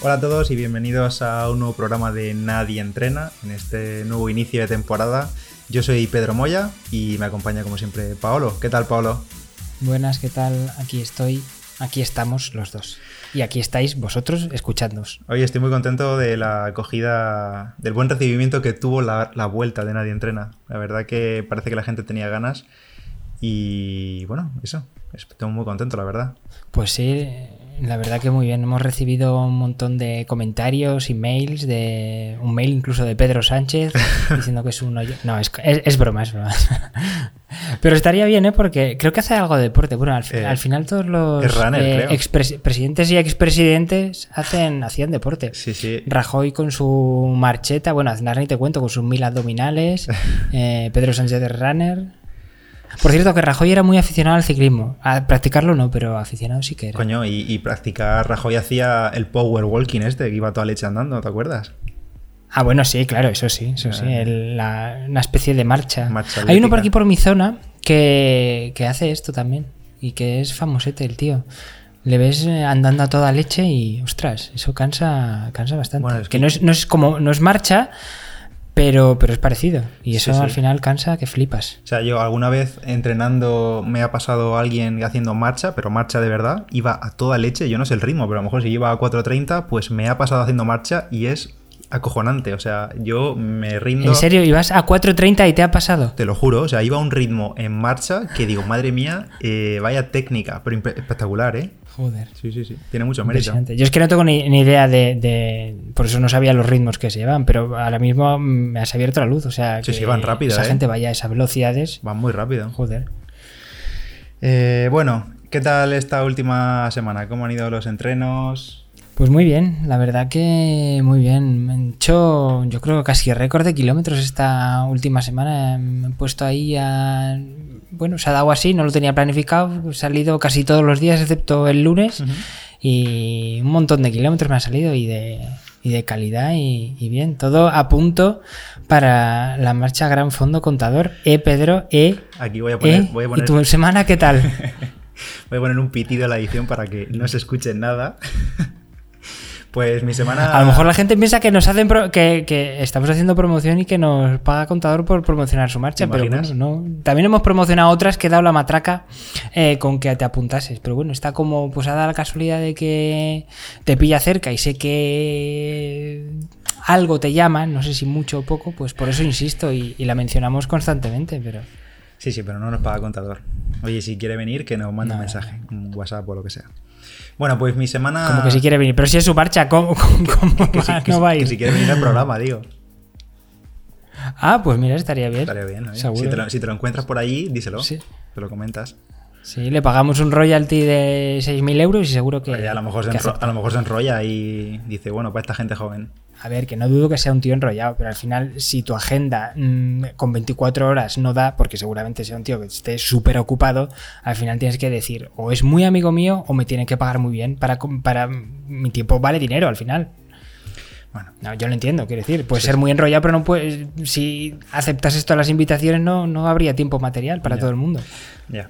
Hola a todos y bienvenidos a un nuevo programa de Nadie Entrena, en este nuevo inicio de temporada. Yo soy Pedro Moya y me acompaña como siempre Paolo. ¿Qué tal Paolo? Buenas, ¿qué tal? Aquí estoy, aquí estamos los dos. Y aquí estáis vosotros escuchándonos. Hoy estoy muy contento de la acogida, del buen recibimiento que tuvo la, la vuelta de Nadie Entrena. La verdad que parece que la gente tenía ganas y bueno, eso, estoy muy contento, la verdad. Pues sí, la verdad que muy bien. Hemos recibido un montón de comentarios, emails, de un mail incluso de Pedro Sánchez diciendo que es un hoyo. No, es, es, es broma, es broma. Pero estaría bien, ¿eh? Porque creo que hace algo de deporte. Bueno, al, Eh, al final todos los eh, creo. expres- presidentes y expresidentes hacen, hacían deporte. Sí, sí. Rajoy con su marcheta, bueno, Aznar ni te cuento, con sus mil abdominales, eh, Pedro Sánchez de runner. Por cierto, que Rajoy era muy aficionado al ciclismo. A practicarlo no, pero aficionado sí que era. Coño, y, y practicar, Rajoy hacía el power walking este, que iba toda leche andando, ¿te acuerdas? Ah, bueno, sí, claro, eso sí, eso sí. El- la- una especie de marcha. Marcha Hay uno por aquí por mi zona que, que hace esto también. Y que es famosete el tío. Le ves eh, andando a toda leche y, ostras, eso cansa, cansa bastante. Bueno, es que que- no es, no es como, no es marcha, pero, pero es parecido. Y eso Sí, sí. al final cansa que flipas. O sea, yo alguna vez entrenando me ha pasado alguien haciendo marcha, pero marcha de verdad, iba a toda leche, yo no sé el ritmo, pero a lo mejor si iba a 4.30, pues me ha pasado haciendo marcha y es acojonante, o sea, yo me rindo... ¿En serio? ¿Ibas a 4.30 y te ha pasado? Te lo juro, o sea, iba a un ritmo en marcha que digo, madre mía, eh, vaya técnica, pero espectacular, ¿eh? Joder. Sí, sí, sí, tiene mucho mérito. Yo es que no tengo ni, ni idea de, de- Por eso no sabía los ritmos que se llevan, pero ahora mismo me has abierto la luz. O sea, Sí, que sí, van rápido, Esa ¿eh? gente vaya a esas velocidades. Va muy rápido. Joder. Eh, bueno, ¿qué tal esta última semana? ¿Cómo han ido los entrenos? Pues muy bien, la verdad que muy bien. Me han hecho, yo creo, casi récord de kilómetros esta última semana. Me he puesto ahí a. Bueno, se ha dado así, no lo tenía planificado. He salido casi todos los días, excepto el lunes. Y un montón de kilómetros me han salido y de, y de calidad y, y bien. Todo a punto para la marcha Gran Fondo Contador. Eh, Pedro, eh. Aquí voy a poner, eh. voy a ¿Y tu semana qué tal? Voy a poner un pitido en la edición para que no se escuche nada. Pues mi semana. A lo mejor la gente piensa que nos hacen pro- que, que estamos haciendo promoción y que nos paga contador por promocionar su marcha, ¿Te pero bueno, no. También hemos promocionado otras que he dado la matraca eh, con que te apuntases. Pero bueno, está como, pues ha dado la casualidad de que te pilla cerca y sé que algo te llama, no sé si mucho o poco, pues por eso insisto y, y la mencionamos constantemente, pero Sí, sí, pero no nos paga contador. Oye, si quiere venir, que nos mande un mensaje, un WhatsApp o lo que sea. Bueno, pues mi semana. como que si quiere venir. Pero si es su marcha, ¿cómo, cómo- cómo Que va? que no si- va a que ir? si quiere venir al programa, digo. Ah, pues mira, estaría bien. Estaría bien, ¿eh? Seguro. Si te, lo, si te lo encuentras por allí, díselo. Sí. Te lo comentas. Sí, le pagamos un royalty de 6.000 euros y seguro que. Oye, a, lo mejor se que enro- acepta. a lo mejor se enrolla y dice, bueno, para esta gente joven. A ver, que no dudo que sea un tío enrollado, pero al final, si tu agenda mm, con 24 horas no da, porque seguramente sea un tío que esté súper ocupado, al final tienes que decir, o es muy amigo mío o me tiene que pagar muy bien para, para mi tiempo vale dinero al final. Bueno, No, yo lo entiendo, quiero decir, puede ser muy enrollado, pero no puedes, si aceptas todas las invitaciones no, no habría tiempo material para todo el mundo. ya.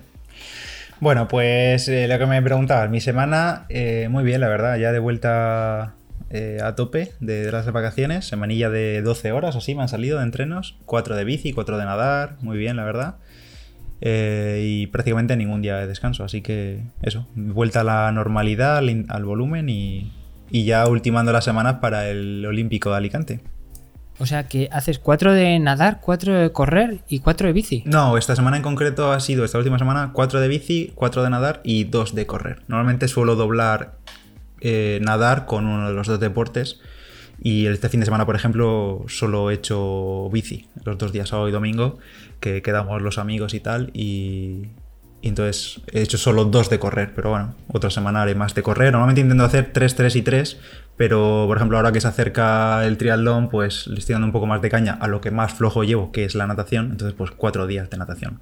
Bueno, pues eh, lo que me preguntabas, mi semana, eh, muy bien, la verdad, ya de vuelta eh, a tope de, de las vacaciones, semanilla de 12 horas así me han salido de entrenos, 4 de bici, 4 de nadar, muy bien, la verdad. Eh, y prácticamente ningún día de descanso, así que eso, vuelta a la normalidad, al, al volumen y, y ya ultimando las semanas para el Olímpico de Alicante. O sea que haces cuatro de nadar, cuatro de correr y cuatro de bici. No, esta semana en concreto ha sido, esta última semana, 4 de bici, 4 de nadar y 2 de correr. Normalmente suelo doblar eh, nadar con uno de los dos deportes y este fin de semana, por ejemplo, solo he hecho bici, los dos días, sábado y domingo, que quedamos los amigos y tal y... y entonces he hecho solo dos de correr, pero bueno, otra semana haré más de correr. Normalmente intento hacer 3, 3 y 3, pero por ejemplo ahora que se acerca el triatlón, pues le estoy dando un poco más de caña a lo que más flojo llevo, que es la natación. Entonces pues cuatro días de natación.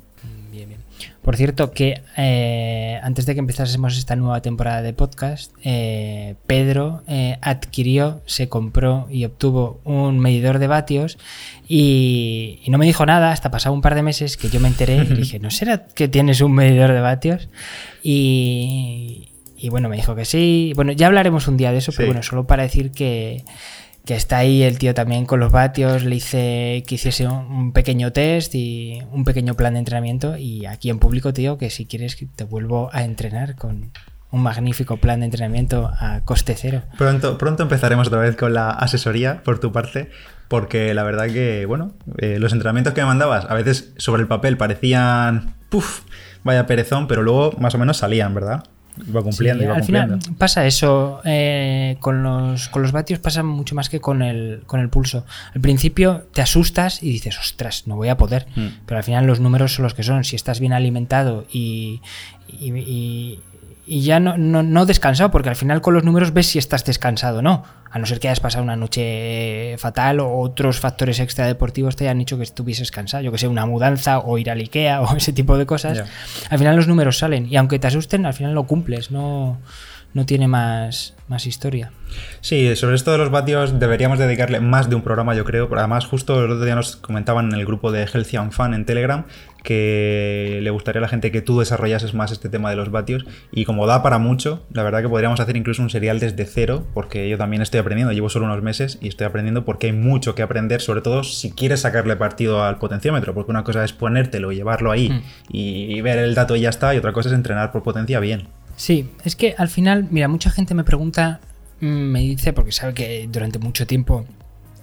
Por cierto, que eh, antes de que empezásemos esta nueva temporada de podcast, eh, Pedro eh, adquirió, se compró y obtuvo un medidor de vatios y, y no me dijo nada hasta pasado un par de meses que yo me enteré y dije, ¿no será que tienes un medidor de vatios? Y, y bueno, me dijo que sí. Bueno, ya hablaremos un día de eso, pero bueno, solo para decir que, que está ahí el tío también con los vatios. Le hice que hiciese un, pequeño test y un pequeño plan de entrenamiento. Y aquí en público, tío, que si quieres te vuelvo a entrenar con un magnífico plan de entrenamiento a coste cero. Pronto, pronto empezaremos otra vez con la asesoría por tu parte, porque la verdad que, bueno, eh, los entrenamientos que me mandabas a veces sobre el papel parecían, puff, vaya perezón, pero luego más o menos salían, ¿verdad? Iba cumpliendo, Sí, iba al cumpliendo. final pasa eso. eh, con, los, con los vatios pasa mucho más que con el, con el pulso. Al principio te asustas y dices, ostras, no voy a poder. Mm. Pero al final los números son los que son. Si estás bien alimentado y, y, y- y ya no, no, no descansado, porque al final con los números ves si estás descansado o no. A no ser que hayas pasado una noche fatal o otros factores extradeportivos te hayan hecho que estuvieses cansado. Yo que sé, una mudanza o ir al Ikea o ese tipo de cosas. Al final los números salen. Y aunque te asusten, al final lo cumples. No, no tiene más, más historia. Sí, sobre esto de los vatios deberíamos dedicarle más de un programa, yo creo. pero Además, justo el otro día nos comentaban en el grupo de Healthy and Fun en Telegram que le gustaría a la gente que tú desarrollases más este tema de los vatios. Y como da para mucho, la verdad que podríamos hacer incluso un serial desde cero, porque yo también estoy aprendiendo, llevo solo unos meses y estoy aprendiendo porque hay mucho que aprender, sobre todo si quieres sacarle partido al potenciómetro, porque una cosa es ponértelo y llevarlo ahí Mm. y ver el dato y ya está, y otra cosa es entrenar por potencia bien. Sí, es que al final, mira, mucha gente me pregunta, mm, me dice, porque sabe que durante mucho tiempo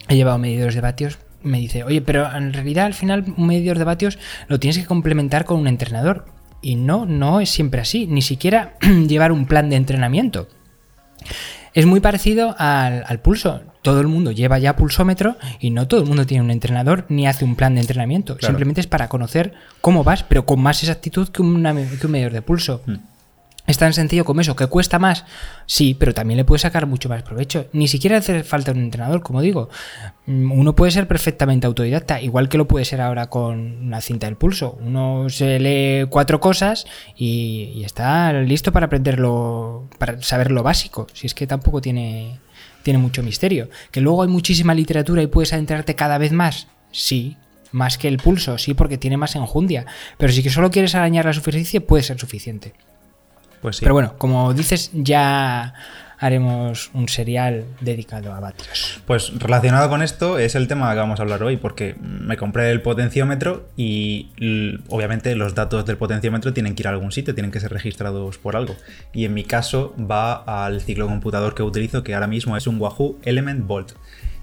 he llevado medidores de vatios, me dice, oye, pero en realidad al final un medidor de vatios lo tienes que complementar con un entrenador. Y no, no es siempre así, ni siquiera llevar un plan de entrenamiento. Es muy parecido al, al pulso. Todo el mundo lleva ya pulsómetro y no todo el mundo tiene un entrenador ni hace un plan de entrenamiento. Claro. Simplemente es para conocer cómo vas, pero con más exactitud que, una- que un medidor de pulso. Mm. Es tan sencillo como eso, que cuesta más, sí, pero también le puedes sacar mucho más provecho. Ni siquiera hace falta un entrenador, como digo. Mm, Uno puede ser perfectamente autodidacta, igual que lo puede ser ahora con una cinta del pulso. Uno se lee cuatro cosas y, está listo para aprenderlo, para saber lo básico. Si es que tampoco tiene, tiene mucho misterio. Que luego hay muchísima literatura y puedes adentrarte cada vez más, sí. Más que el pulso, sí, porque tiene más enjundia. Pero si solo quieres arañar la superficie, puede ser suficiente. Pues sí. Pero bueno, como dices, ya haremos un serial dedicado a vatios. Pues relacionado con esto es el tema que vamos a hablar hoy, porque me compré el potenciómetro y obviamente los datos del potenciómetro tienen que ir a algún sitio, tienen que ser registrados por algo. Y en mi caso va al ciclo computador que utilizo, que ahora mismo es un Wahoo Element Volt.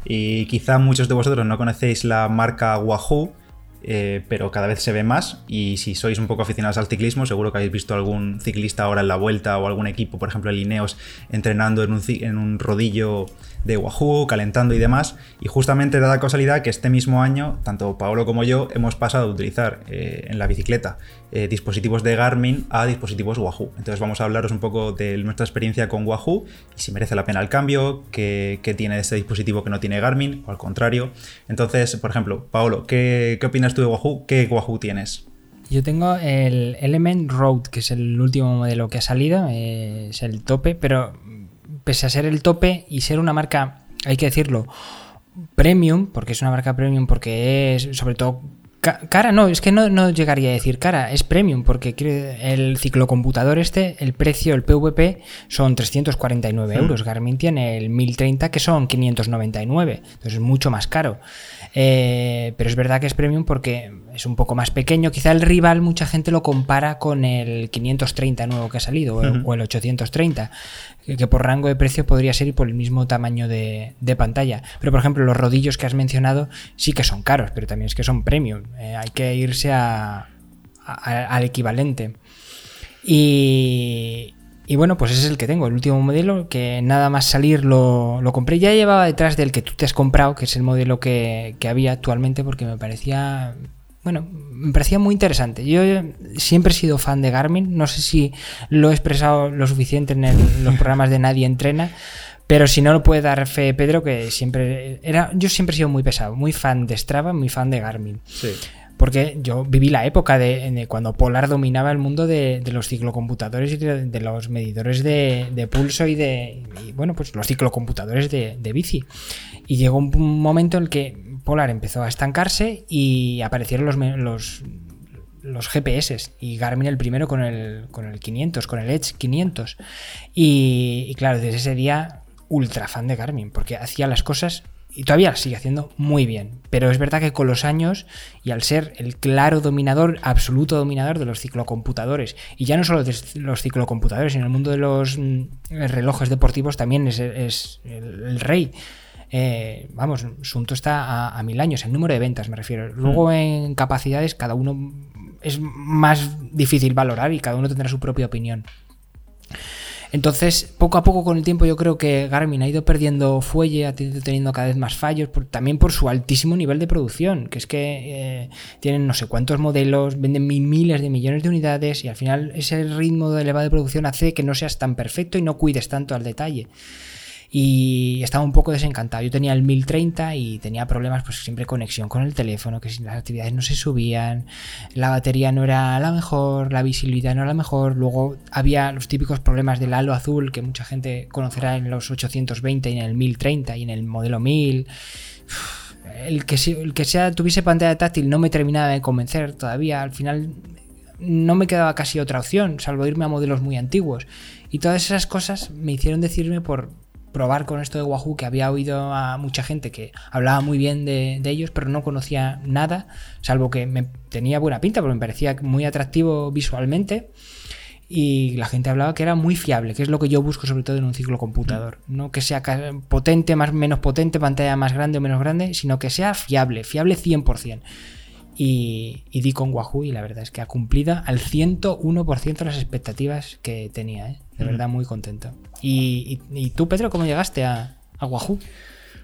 Y quizá muchos de vosotros no conocéis la marca Wahoo, eh, pero cada vez se ve más y si sois un poco aficionados al ciclismo, seguro que habéis visto algún ciclista ahora en la vuelta o algún equipo, por ejemplo el Ineos, entrenando en un, en un rodillo de Wahoo, calentando y demás. Y justamente da la casualidad que este mismo año, tanto Paolo como yo hemos pasado a utilizar eh, en la bicicleta eh, dispositivos de Garmin a dispositivos Wahoo. Entonces vamos a hablaros un poco de nuestra experiencia con Wahoo y si merece la pena el cambio, qué, tiene este dispositivo que no tiene Garmin o al contrario. Entonces, por ejemplo, Paolo, ¿qué, qué opinas tú de Wahoo? ¿Qué Wahoo tienes? Yo tengo el Element Road, que es el último modelo que ha salido, eh, es el tope, pero pese a ser el tope y ser una marca, hay que decirlo, premium, porque es una marca premium, porque es sobre todo ca- cara, no, es que no, no llegaría a decir cara, es premium, porque el ciclocomputador este, el precio, el PVP, son 349 Hmm. euros. Garmin tiene el 1030, que son 599, entonces es mucho más caro. Eh, pero es verdad que es premium porque es un poco más pequeño. Quizá el rival, mucha gente lo compara con el 530 nuevo que ha salido o el 830, que, por rango de precio podría ser y por el mismo tamaño de, pantalla. Pero por ejemplo, los rodillos que has mencionado sí que son caros, pero también es que son premium. Eh, hay que irse a- al equivalente. Y, y bueno, pues ese es el que tengo, el último modelo, que nada más salir lo, lo compré. Ya llevaba detrás del que tú te has comprado, que es el modelo que, que había actualmente, porque me parecía, bueno, me parecía muy interesante. Yo siempre he sido fan de Garmin, no sé si lo he expresado lo suficiente en el- los programas de Nadie Entrena. Pero si no lo puede dar fe Pedro, que siempre era. Yo siempre he sido muy pesado, muy fan de Strava, muy fan de Garmin. Sí. Porque yo viví la época de, de cuando Polar dominaba el mundo de, de los ciclocomputadores y de, de los medidores de, pulso y de. y, bueno, pues los ciclocomputadores de, bici. Y llegó un momento en el que Polar empezó a estancarse y aparecieron los, los los GPS y Garmin el primero con el, con el 500, con el Edge 500. Y, claro, desde ese día ultra fan de Garmin porque hacía las cosas y todavía sigue haciendo muy bien. Pero es verdad que con los años y al ser el claro dominador, absoluto dominador de los ciclocomputadores, y ya no solo de los ciclocomputadores, en el mundo de los mm, relojes deportivos también es, el, rey. Eh, vamos, Sunto está a, mil años, en número de ventas me refiero. Luego mm. en capacidades cada uno es más difícil valorar y cada uno tendrá su propia opinión. Entonces, poco a poco con el tiempo yo creo que Garmin ha ido perdiendo fuelle, ha ido teniendo cada vez más fallos, también por su altísimo nivel de producción, que es que eh, tienen no sé cuántos modelos, venden miles de millones de unidades y al final ese ritmo de elevado de producción hace que no seas tan perfecto y no cuides tanto al detalle y estaba un poco desencantado. Yo tenía el 1030 y tenía problemas, pues siempre conexión con el teléfono, que las actividades no se subían, la batería no era la mejor, la visibilidad no era la mejor. Luego había los típicos problemas del halo azul que mucha gente conocerá en los 820 y en el 1030 y en el modelo 1000. El que, el que sea, tuviese pantalla táctil no me terminaba de convencer todavía. Al final no me quedaba casi otra opción, salvo irme a modelos muy antiguos. Y todas esas cosas me hicieron decirme por, probar con esto de Wahoo, que había oído a mucha gente que hablaba muy bien de, ellos, pero no conocía nada, salvo que me tenía buena pinta, porque me parecía muy atractivo visualmente. Y la gente hablaba que era muy fiable, que es lo que yo busco sobre todo en un ciclo computador. Mm. No que sea potente, más menos potente, pantalla más grande o menos grande, sino que sea fiable, fiable 100%. Y, y, di con Wahoo y la verdad es que ha cumplido al 101% las expectativas que tenía. ¿eh? De verdad, muy contento. ¿Y, y, tú, Pedro, cómo llegaste a, a Wahoo?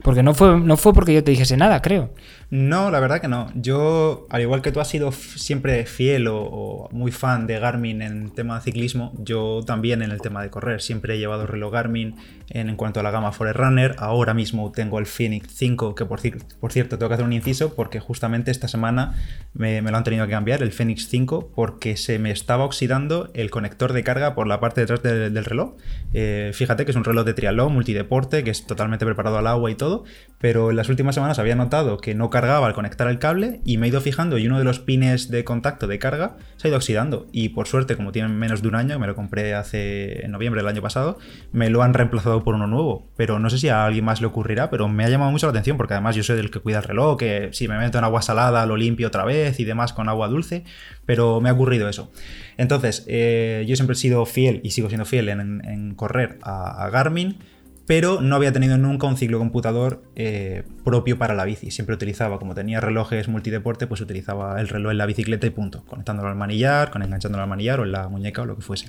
Porque no fue, no fue porque yo te dijese nada, creo. No, la verdad que no. Yo, al igual que tú has sido siempre fiel o, muy fan de Garmin en tema de ciclismo, yo también en el tema de correr. Siempre he llevado reloj Garmin en, cuanto a la gama Forerunner. Ahora mismo tengo el Phoenix 5, que por, por, cierto tengo que hacer un inciso porque justamente esta semana me, lo han tenido que cambiar, el Phoenix 5, porque se me estaba oxidando el conector de carga por la parte de atrás del reloj. Eh, fíjate que es un reloj de triatlón, multideporte, que es totalmente preparado al agua y todo, pero en las últimas semanas había notado que no cargaba al conectar el cable y me he ido fijando y uno de los pines de contacto de carga se ha ido oxidando. Y por suerte, como tienen menos de un año, me lo compré hace noviembre del año pasado, me lo han reemplazado por uno nuevo. Pero no sé si a alguien más le ocurrirá, pero me ha llamado mucho la atención porque además yo soy el que cuida el reloj, que si me meto en agua salada lo limpio otra vez y demás con agua dulce, pero me ha ocurrido eso. Entonces, eh, yo siempre he sido fiel y sigo siendo fiel en, correr a Garmin pero no había tenido nunca un ciclo computador eh, propio para la bici. Siempre utilizaba, como tenía relojes multideporte, pues utilizaba el reloj en la bicicleta y punto, conectándolo al manillar, con enganchándolo al manillar o en la muñeca o lo que fuese.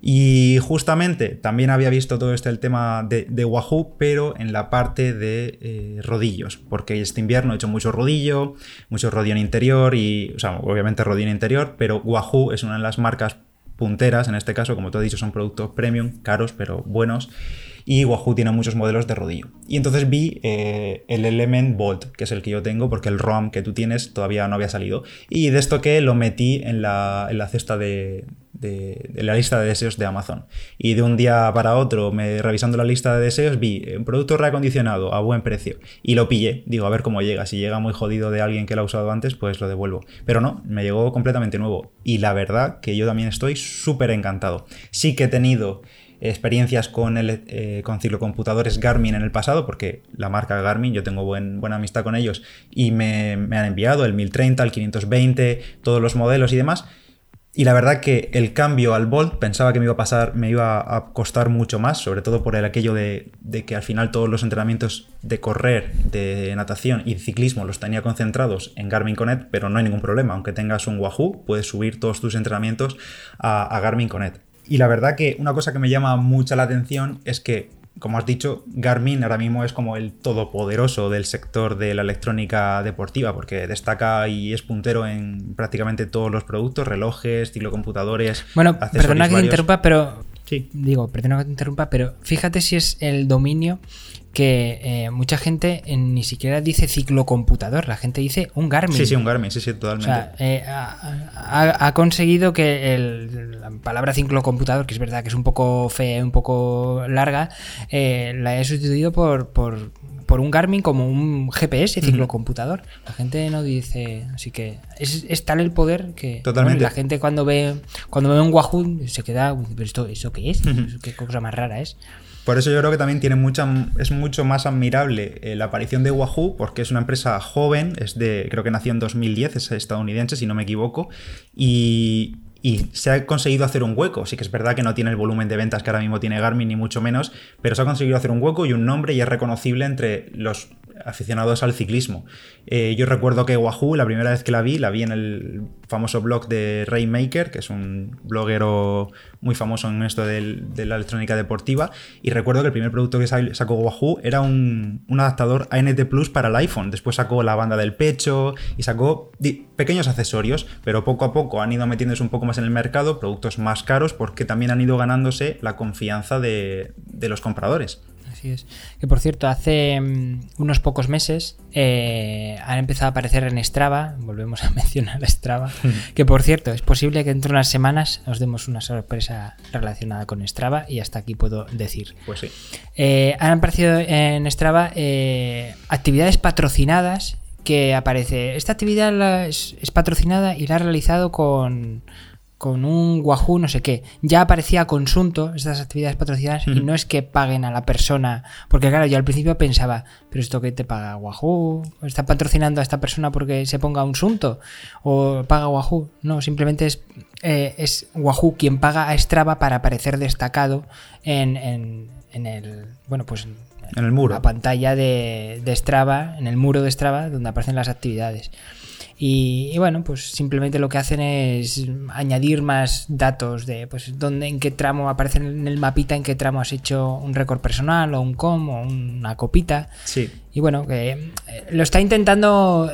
Y justamente también había visto todo este el tema de, Wahoo, pero en la parte de eh, rodillos, porque este invierno he hecho mucho rodillo, mucho rodillo en interior y, o sea, obviamente rodillo en interior, pero Wahoo es una de las marcas punteras, en este caso, como te he dicho, son productos premium, caros, pero buenos y Wahoo tiene muchos modelos de rodillo. Y entonces vi eh, el Element Bolt, que es el que yo tengo, porque el ROM que tú tienes todavía no había salido. Y de esto que lo metí en la, cesta de, la lista de deseos de Amazon. Y de un día para otro, me, revisando la lista de deseos, vi un producto reacondicionado a buen precio. Y lo pillé. Digo, a ver cómo llega. Si llega muy jodido de alguien que lo ha usado antes, pues lo devuelvo. Pero no, me llegó completamente nuevo. Y la verdad que yo también estoy súper encantado. Sí que he tenido experiencias con, el, eh, con ciclocomputadores Garmin en el pasado, porque la marca Garmin, yo tengo buena amistad con ellos y me, han enviado el 1030, el 520, todos los modelos y demás. Y la verdad que el cambio al Bolt pensaba que me iba a pasar, me iba a costar mucho más, sobre todo por el aquello de, de, que al final todos los entrenamientos de correr, de natación y de ciclismo los tenía concentrados en Garmin Connect, pero no hay ningún problema. Aunque tengas un Wahoo, puedes subir todos tus entrenamientos a, a Garmin Connect. Y la verdad que una cosa que me llama mucha la atención es que, como has dicho, Garmin ahora mismo es como el todopoderoso del sector de la electrónica deportiva, porque destaca y es puntero en prácticamente todos los productos, relojes, ciclocomputadores. Bueno, perdona que te interrumpa, pero. Sí. Digo, perdona que te interrumpa, pero fíjate si es el dominio que eh, mucha gente ni siquiera dice ciclocomputador, la gente dice un Garmin. Sí, sí, un Garmin, sí, sí, totalmente. O sea, eh, ha, conseguido que la palabra ciclocomputador, que es verdad que es un poco fea, un poco larga, eh, la haya sustituido por, por por un Garmin como un GPS, ciclocomputador. La gente no dice. Así que es, tal el poder que Totalmente. la gente cuando ve cuando ve un Wahoo se queda. ¿Pero esto, ¿Eso qué es? ¿Qué cosa más rara es? Por eso yo creo que también tiene mucha, es mucho más admirable eh, la aparición de Wahoo, porque es una empresa joven, es de, creo que nació en 2010, es estadounidense, si no me equivoco, y, y se ha conseguido hacer un hueco. Sí que es verdad que no tiene el volumen de ventas que ahora mismo tiene Garmin, ni mucho menos, pero se ha conseguido hacer un hueco y un nombre y es reconocible entre los aficionados al ciclismo. Eh, yo recuerdo que Wahoo, la primera vez que la vi, la vi en el famoso blog de Rainmaker, que es un bloguero muy famoso en esto de la electrónica deportiva, y recuerdo que el primer producto que sacó Wahoo era un, adaptador ANT Plus para el iPhone. Después sacó la banda del pecho y sacó pequeños accesorios, pero poco a poco han ido metiéndose un poco más en el mercado, productos más caros, porque también han ido ganándose la confianza de los compradores. Que por cierto, hace mm, unos pocos meses eh, han empezado a aparecer en Strava, volvemos a mencionar Strava, que por cierto, es posible que dentro de unas semanas os demos una sorpresa relacionada con Strava y hasta aquí puedo decir. Pues sí. Eh, han aparecido en Strava eh, actividades patrocinadas que aparece. Esta actividad es patrocinada y la ha realizado con con un Wahoo no sé qué. Ya aparecía consunto estas actividades patrocinadas y no es que paguen a la persona, porque claro, yo al principio pensaba, pero esto que te paga Wahoo, está patrocinando a esta persona porque se ponga un sunto o paga Wahoo. No, simplemente es, eh, es Wahoo quien paga a Strava para aparecer destacado en, en, el, bueno, pues en el muro. La pantalla de, de Strava, en el muro de Strava, donde aparecen las actividades. Y, bueno, pues simplemente lo que hacen es añadir más datos de pues dónde, en qué tramo aparecen en el mapita, en qué tramo has hecho un récord personal o un com o una copita. Sí. Y bueno, que eh, lo está intentando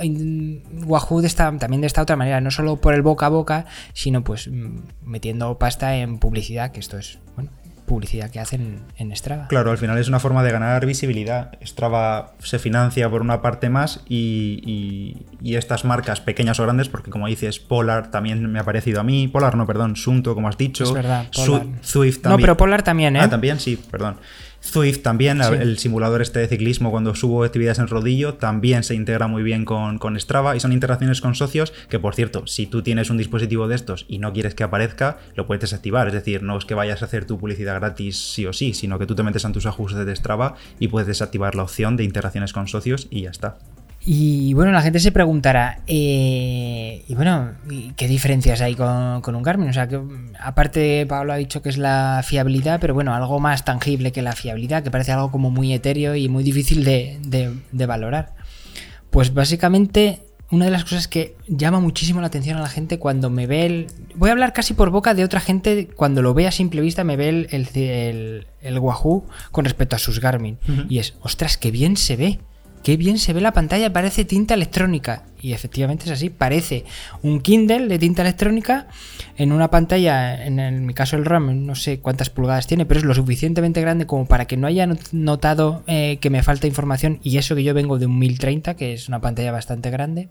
Wahoo de esta, también de esta otra manera, no solo por el boca a boca, sino pues metiendo pasta en publicidad, que esto es, bueno, publicidad que hacen en Strava. Claro, al final es una forma de ganar visibilidad. Strava se financia por una parte más y, estas marcas pequeñas o grandes, porque como dices, Polar también me ha parecido a mí, Polar no, perdón, Sunto, como has dicho. Es verdad, Swift también. No, pero Polar también, ¿eh? Ah, también, sí, perdón. Zwift también, el simulador este de ciclismo cuando subo actividades en rodillo, también se integra muy bien con, con, Strava y son interacciones con socios que, por cierto, si tú tienes un dispositivo de estos y no quieres que aparezca, lo puedes desactivar. Es decir, no es que vayas a hacer tu publicidad gratis sí o sí, sino que tú te metes en tus ajustes de Strava y puedes desactivar la opción de interacciones con socios y ya está. Y bueno, la gente se preguntará, eh, y bueno, ¿qué diferencias hay con, un Garmin? O sea, que aparte Pablo ha dicho que es la fiabilidad, pero bueno, algo más tangible que la fiabilidad, que parece algo como muy etéreo y muy difícil de, de valorar. Pues básicamente una de las cosas que llama muchísimo la atención a la gente cuando me ve el... Voy a hablar casi por boca de otra gente, cuando lo ve a simple vista me ve el, el, el, Wahoo con respecto a sus Garmin. Y es, ostras, qué bien se ve qué bien se ve la pantalla, parece tinta electrónica. Y efectivamente es así, parece un Kindle de tinta electrónica en una pantalla, en, mi caso el RAM, no sé cuántas pulgadas tiene, pero es lo suficientemente grande como para que no haya notado eh, que me falta información. Y eso que yo vengo de un 1030, que es una pantalla bastante grande.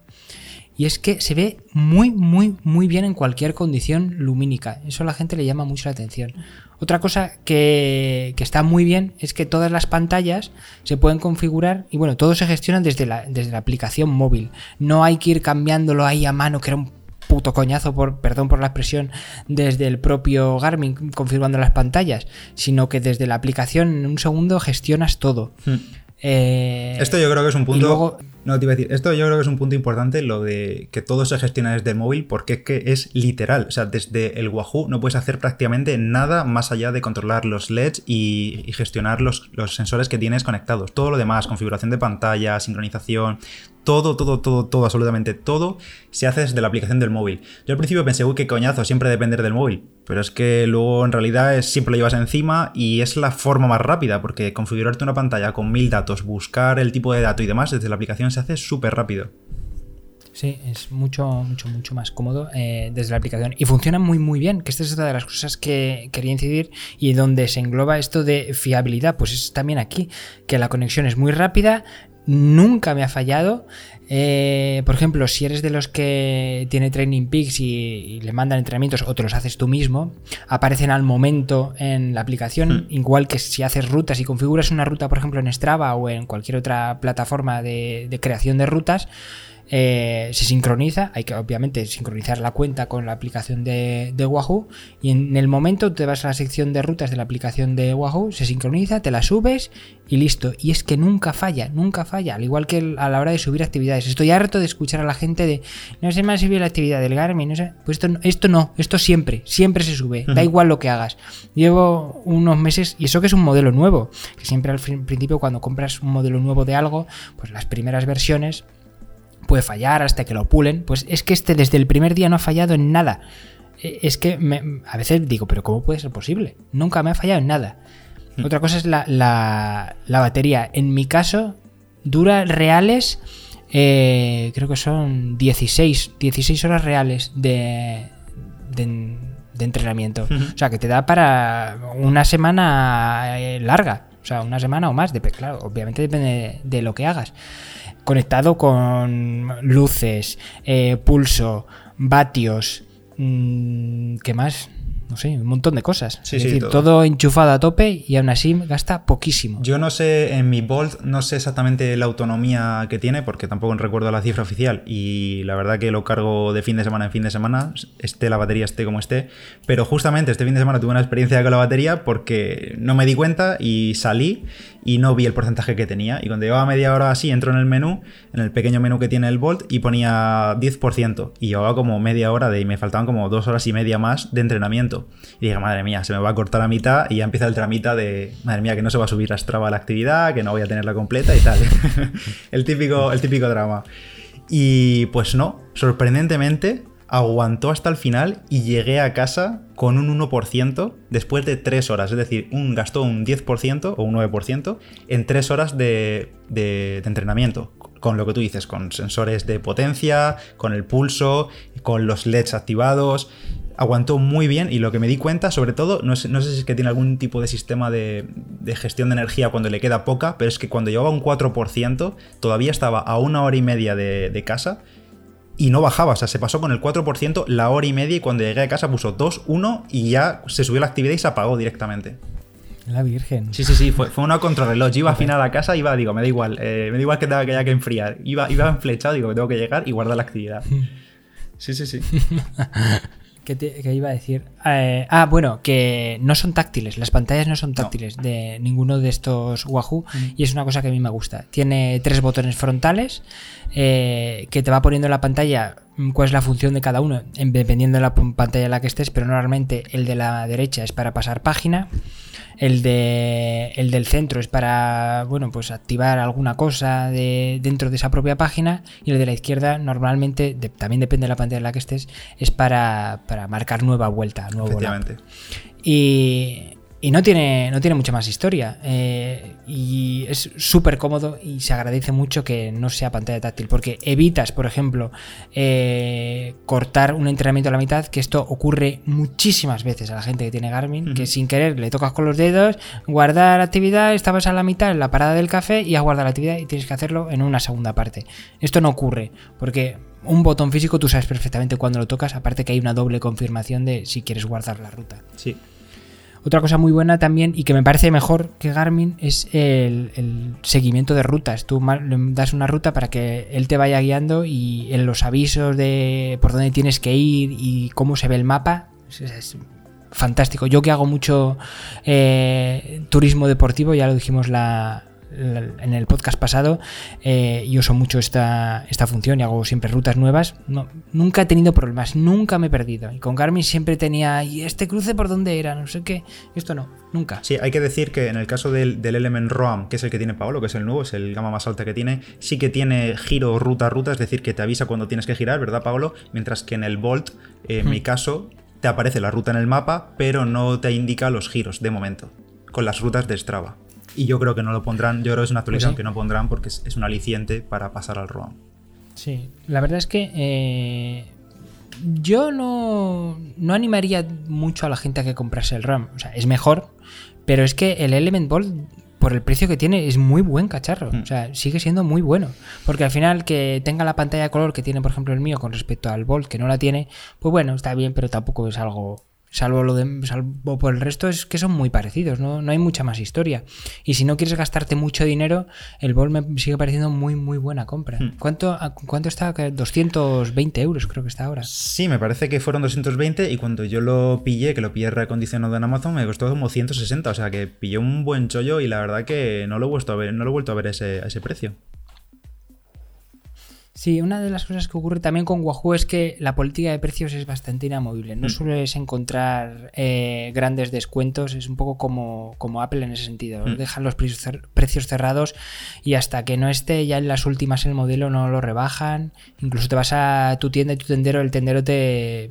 Y es que se ve muy, muy, muy bien en cualquier condición lumínica. Eso a la gente le llama mucho la atención. Otra cosa que, está muy bien es que todas las pantallas se pueden configurar y bueno, todo se gestiona desde la, desde la aplicación móvil. No hay que ir cambiándolo ahí a mano, que era un puto coñazo, por, perdón por la expresión, desde el propio Garmin configurando las pantallas, sino que desde la aplicación en un segundo gestionas todo. Hmm. Eh, Esto yo creo que es un punto. No te iba a decir, esto yo creo que es un punto importante, lo de que todo se gestiona desde el móvil, porque es que es literal. O sea, desde el Wahoo no puedes hacer prácticamente nada más allá de controlar los LEDs y, gestionar los, los, sensores que tienes conectados. Todo lo demás, configuración de pantalla, sincronización, todo, todo, todo, todo, absolutamente todo se hace desde la aplicación del móvil. Yo al principio pensé, uy, qué coñazo, siempre depender del móvil. Pero es que luego en realidad es, siempre lo llevas encima y es la forma más rápida, porque configurarte una pantalla con mil datos, buscar el tipo de dato y demás desde la aplicación se hace súper rápido. Sí, es mucho, mucho, mucho más cómodo eh, desde la aplicación. Y funciona muy, muy bien, que esta es otra de las cosas que quería incidir y donde se engloba esto de fiabilidad, pues es también aquí, que la conexión es muy rápida, nunca me ha fallado. Eh, por ejemplo, si eres de los que tiene Training Peaks y, le mandan entrenamientos o te los haces tú mismo, aparecen al momento en la aplicación, hmm. igual que si haces rutas y configuras una ruta, por ejemplo, en Strava o en cualquier otra plataforma de creación de rutas eh, se sincroniza, hay que obviamente sincronizar la cuenta con la aplicación de, Wahoo y en el momento te vas a la sección de rutas de la aplicación de Wahoo, se sincroniza, te la subes y listo. Y es que nunca falla, nunca falla, al igual que a la hora de subir actividades. Estoy harto de escuchar a la gente de, no sé más si la actividad del Garmin, no sé, pues esto, esto no, esto siempre, siempre se sube, da igual lo que hagas. Llevo unos meses, y eso que es un modelo nuevo, que siempre al principio cuando compras un modelo nuevo de algo, pues las primeras versiones puede fallar hasta que lo pulen. Pues es que este desde el primer día no ha fallado en nada. E, es que a veces digo, pero ¿cómo puede ser posible? Nunca me ha fallado en nada. Hmm. Otra cosa es la, la, batería. En mi caso, dura reales, eh, creo que son 16, 16 horas reales de, de, entrenamiento. O sea, que te da para una semana eh, larga. O sea, una semana o más. De, claro, obviamente depende de lo que hagas conectado con luces, eh, pulso, vatios, mm, ¿qué más? No sé, un montón de cosas. es decir, todo. enchufado a tope y aún así gasta poquísimo. Yo no sé, en mi Bolt no sé exactamente la autonomía que tiene, porque tampoco recuerdo la cifra oficial y la verdad que lo cargo de fin de semana en fin de semana, esté la batería esté como esté, pero justamente este fin de semana tuve una experiencia con la batería porque no me di cuenta y salí y no vi el porcentaje que tenía. Y cuando llevaba media hora así, entro en el menú, en el pequeño menú que tiene el Bolt y ponía 10%. Y llevaba como media hora de y me faltaban como dos horas y media más de entrenamiento. Y dije, madre mía, se me va a cortar la mitad y ya empieza el tramita de, madre mía, que no se va a subir a la actividad, que no voy a tenerla completa y tal. el, típico, el típico drama. Y pues no, sorprendentemente aguantó hasta el final y llegué a casa con un 1% después de 3 horas. Es decir, un, gastó un 10% o un 9% en 3 horas de, de, entrenamiento. Con lo que tú dices, con sensores de potencia, con el pulso, con los LEDs activados. Aguantó muy bien y lo que me di cuenta, sobre todo, no sé, no sé si es que tiene algún tipo de sistema de, de, gestión de energía cuando le queda poca, pero es que cuando llevaba un 4%, todavía estaba a una hora y media de, de casa y no bajaba, o sea, se pasó con el 4% la hora y media y cuando llegué a casa puso 2, 1 y ya se subió la actividad y se apagó directamente. La Virgen. Sí, sí, sí, fue, fue una contrarreloj. Yo iba a final a casa, iba, digo, me da igual, eh, me da igual que tenga que haya que enfriar. Iba, iba en flechado, digo, que tengo que llegar y guardar la actividad. Sí, sí, sí. ¿Qué, iba a decir? Eh, ah, bueno, que no son táctiles, las pantallas no son táctiles de ninguno de estos Wahoo mm. y es una cosa que a mí me gusta. Tiene tres botones frontales eh, que te va poniendo en la pantalla mm, cuál es la función de cada uno, dependiendo de la pantalla en la que estés, pero normalmente el de la derecha es para pasar página. El, de, el del centro es para, bueno, pues activar alguna cosa de, dentro de esa propia página. Y el de la izquierda normalmente, también depende de la pantalla en la que estés, es para, para marcar nueva vuelta, nuevo Y y no tiene, no tiene mucha más historia. Eh, y es súper cómodo y se agradece mucho que no sea pantalla táctil. Porque evitas, por ejemplo, eh, cortar un entrenamiento a la mitad, que esto ocurre muchísimas veces a la gente que tiene Garmin, que sin querer le tocas con los dedos, guardar actividad, estabas a la mitad en la parada del café y has guardado la actividad y tienes que hacerlo en una segunda parte. Esto no ocurre, porque un botón físico tú sabes perfectamente cuando lo tocas, aparte que hay una doble confirmación de si quieres guardar la ruta. Sí. Otra cosa muy buena también y que me parece mejor que Garmin es el, seguimiento de rutas. Tú das una ruta para que él te vaya guiando y en los avisos de por dónde tienes que ir y cómo se ve el mapa es, fantástico. Yo que hago mucho eh, turismo deportivo, ya lo dijimos la, en el podcast pasado eh, y uso mucho esta, esta función y hago siempre rutas nuevas. No, nunca he tenido problemas, nunca me he perdido. Y con Garmin siempre tenía, ¿y este cruce por dónde era? No sé qué. Esto no, nunca. Sí, hay que decir que en el caso del, del Element ROAM, que es el que tiene Paolo, que es el nuevo, es el gama más alta que tiene, sí que tiene giro ruta ruta, es decir, que te avisa cuando tienes que girar, ¿verdad, Paolo? Mientras que en el Bolt, en mi caso, te aparece la ruta en el mapa, pero no te indica los giros de momento, con las rutas de Strava. Y yo creo que no lo pondrán, yo creo que es una actualización pues que no pondrán porque es, un aliciente para pasar al ROAM. Sí, la verdad es que eh, yo no, no animaría mucho a la gente a que comprase el RAM. O sea, es mejor, pero es que el Element Bolt por el precio que tiene, es muy buen cacharro. Mm. O sea, sigue siendo muy bueno. Porque al final que tenga la pantalla de color que tiene, por ejemplo, el mío con respecto al Volt, que no la tiene, pues bueno, está bien, pero tampoco es algo Salvo, lo de, salvo por el resto es que son muy parecidos, ¿no? no hay mucha más historia. Y si no quieres gastarte mucho dinero, el Ball me sigue pareciendo muy, muy buena compra. Hmm. ¿Cuánto, ¿Cuánto está? 220 euros creo que está ahora. Sí, me parece que fueron 220 y cuando yo lo pillé, que lo pillé reacondicionado en Amazon, me costó como 160. O sea que pillé un buen chollo y la verdad que no lo he vuelto a ver, no lo he vuelto a ver ese, a ese precio. Sí, una de las cosas que ocurre también con Wahoo es que la política de precios es bastante inamovible. No Mm. sueles encontrar eh, grandes descuentos, es un poco como, como Apple en ese sentido. Mm. Dejan los precios, cer- precios cerrados y hasta que no esté ya en las últimas el modelo no lo rebajan. Incluso te vas a tu tienda y tu tendero, el tendero te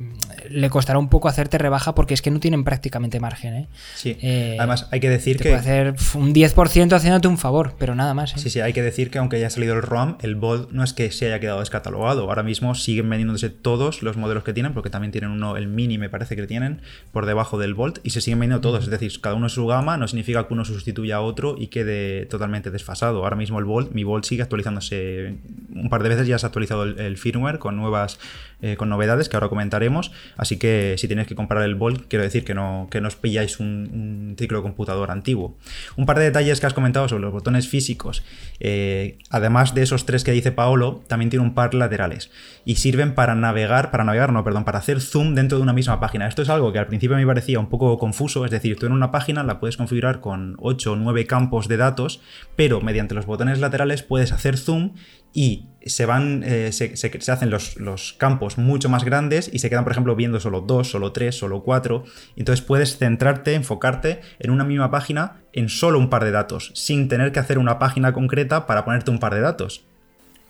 le costará un poco hacerte rebaja porque es que no tienen prácticamente margen. ¿eh? Sí. Eh, Además, hay que decir Te que. puede hacer un 10% haciéndote un favor, pero nada más. ¿eh? Sí, sí, hay que decir que aunque haya salido el ROM, el Bolt no es que se haya quedado descatalogado. Ahora mismo siguen vendiéndose todos los modelos que tienen, porque también tienen uno, el Mini me parece que tienen, por debajo del Bolt, y se siguen vendiendo todos. Es decir, cada uno es su gama, no significa que uno sustituya a otro y quede totalmente desfasado. Ahora mismo el Bolt, mi Bolt sigue actualizándose un par de veces, ya se ha actualizado el, el firmware con nuevas, eh, con novedades que ahora comentaremos. Así que si tenéis que comprar el Bolt, quiero decir que no, que no os pilláis un, un ciclo de computador antiguo. Un par de detalles que has comentado sobre los botones físicos. Eh, además de esos tres que dice Paolo, también tiene un par laterales y sirven para navegar, para navegar, no, perdón, para hacer zoom dentro de una misma página. Esto es algo que al principio me parecía un poco confuso, es decir, tú en una página la puedes configurar con 8 o 9 campos de datos, pero mediante los botones laterales puedes hacer zoom y se van, eh, se, se- se hacen los, los campos mucho más grandes y se quedan, por ejemplo, viendo solo dos, solo tres, solo cuatro. Entonces puedes centrarte, enfocarte en una misma página en solo un par de datos, sin tener que hacer una página concreta para ponerte un par de datos.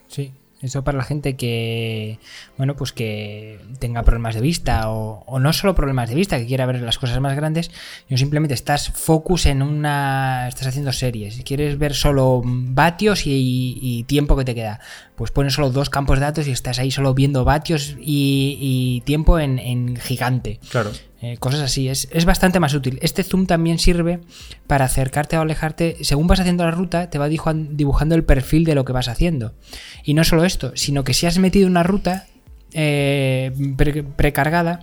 Sí, eso para la gente que, bueno, pues que tenga problemas de vista o, o no solo problemas de vista, que quiera ver las cosas más grandes, no simplemente estás focus en una, estás haciendo series, si quieres ver solo vatios y, tiempo que te queda, pues pones solo dos campos de datos y estás ahí solo viendo vatios y, tiempo en gigante. Claro. Eh, cosas así, es, es bastante más útil. Este zoom también sirve para acercarte o alejarte. Según vas haciendo la ruta, te va dibujan- dibujando el perfil de lo que vas haciendo. Y no solo esto, sino que si has metido una ruta eh, pre- precargada,